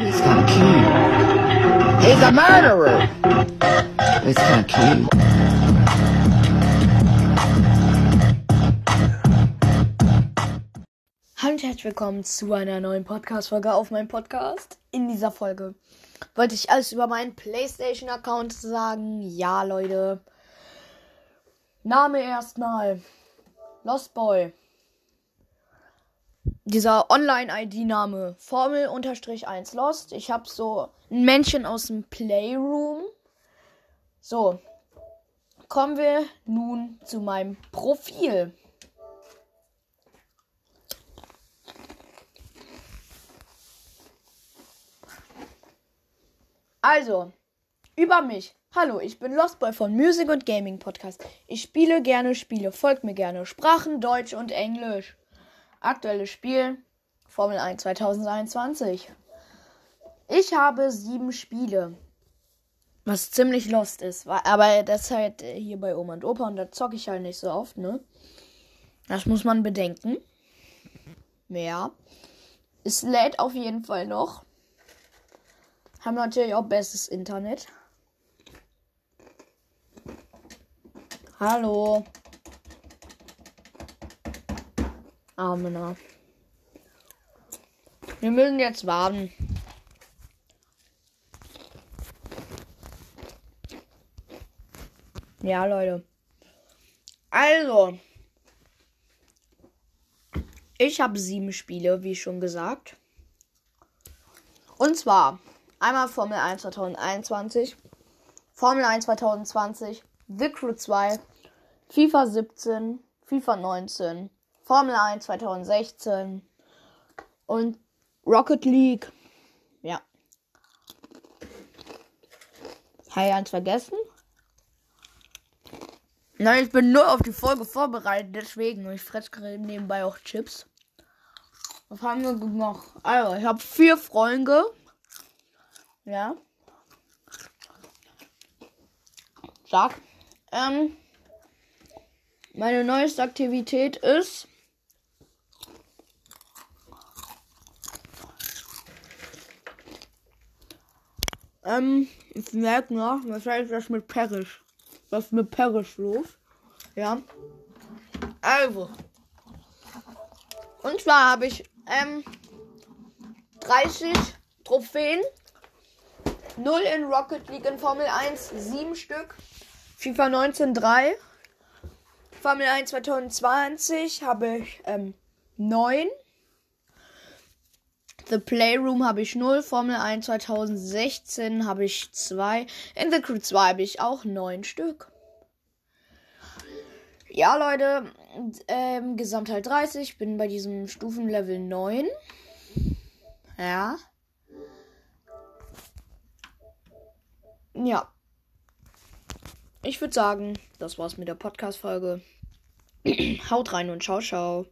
He's kind of cute. He's a murderer. He's kind of cute. Hallo und herzlich willkommen zu einer neuen Podcast-Folge auf meinem Podcast. In dieser Folge wollte ich alles über meinen PlayStation-Account sagen. Ja, Leute. Name erstmal. Lost Boy. Dieser Online-ID-Name. Formel-1 Lost. Ich habe so ein Männchen aus dem Playroom. So. Kommen wir nun zu meinem Profil. Also, über mich. Hallo, ich bin Lostboy von Music und Gaming Podcast. Ich spiele gerne Spiele, folgt mir gerne. Sprachen Deutsch und Englisch. Aktuelles Spiel Formel 1 2021. Ich habe sieben Spiele. Was ziemlich lost ist. Aber das ist halt hier bei Oma und Opa und da zocke ich halt nicht so oft, ne? Das muss man bedenken. Ja. Es lädt auf jeden Fall noch. Haben natürlich auch bestes Internet. Hallo. Amena. Wir müssen jetzt warten. Ja, Leute. Also. Ich habe sieben Spiele, wie schon gesagt. Und zwar Einmal Formel 1 2021, Formel 1 2020, The Crew 2, FIFA 17, FIFA 19, Formel 1 2016 und Rocket League. Ja. Habe ich eins vergessen? Nein, ich bin nur auf die Folge vorbereitet, deswegen. Ich fresse gerade nebenbei auch Chips. Was haben wir noch? Also, ich habe vier Freunde. Ja. Sag. Ähm, meine neueste Aktivität ist. Ähm, ich merke noch, was heißt das mit Perisch? Was mit Perisch los? Ja. Also. Und zwar habe ich ähm, 30 Trophäen 0 in Rocket League in Formel 1, 7 Stück. FIFA 19, 3. Formel 1 2020 habe ich ähm, 9. The Playroom habe ich 0. Formel 1 2016 habe ich 2. In The Crew 2 habe ich auch 9 Stück. Ja, Leute, ähm, Gesamtheit 30. Bin bei diesem Stufenlevel 9. Ja. ja. Ich würde sagen, das war's mit der Podcast-Folge. Haut rein und ciao, ciao.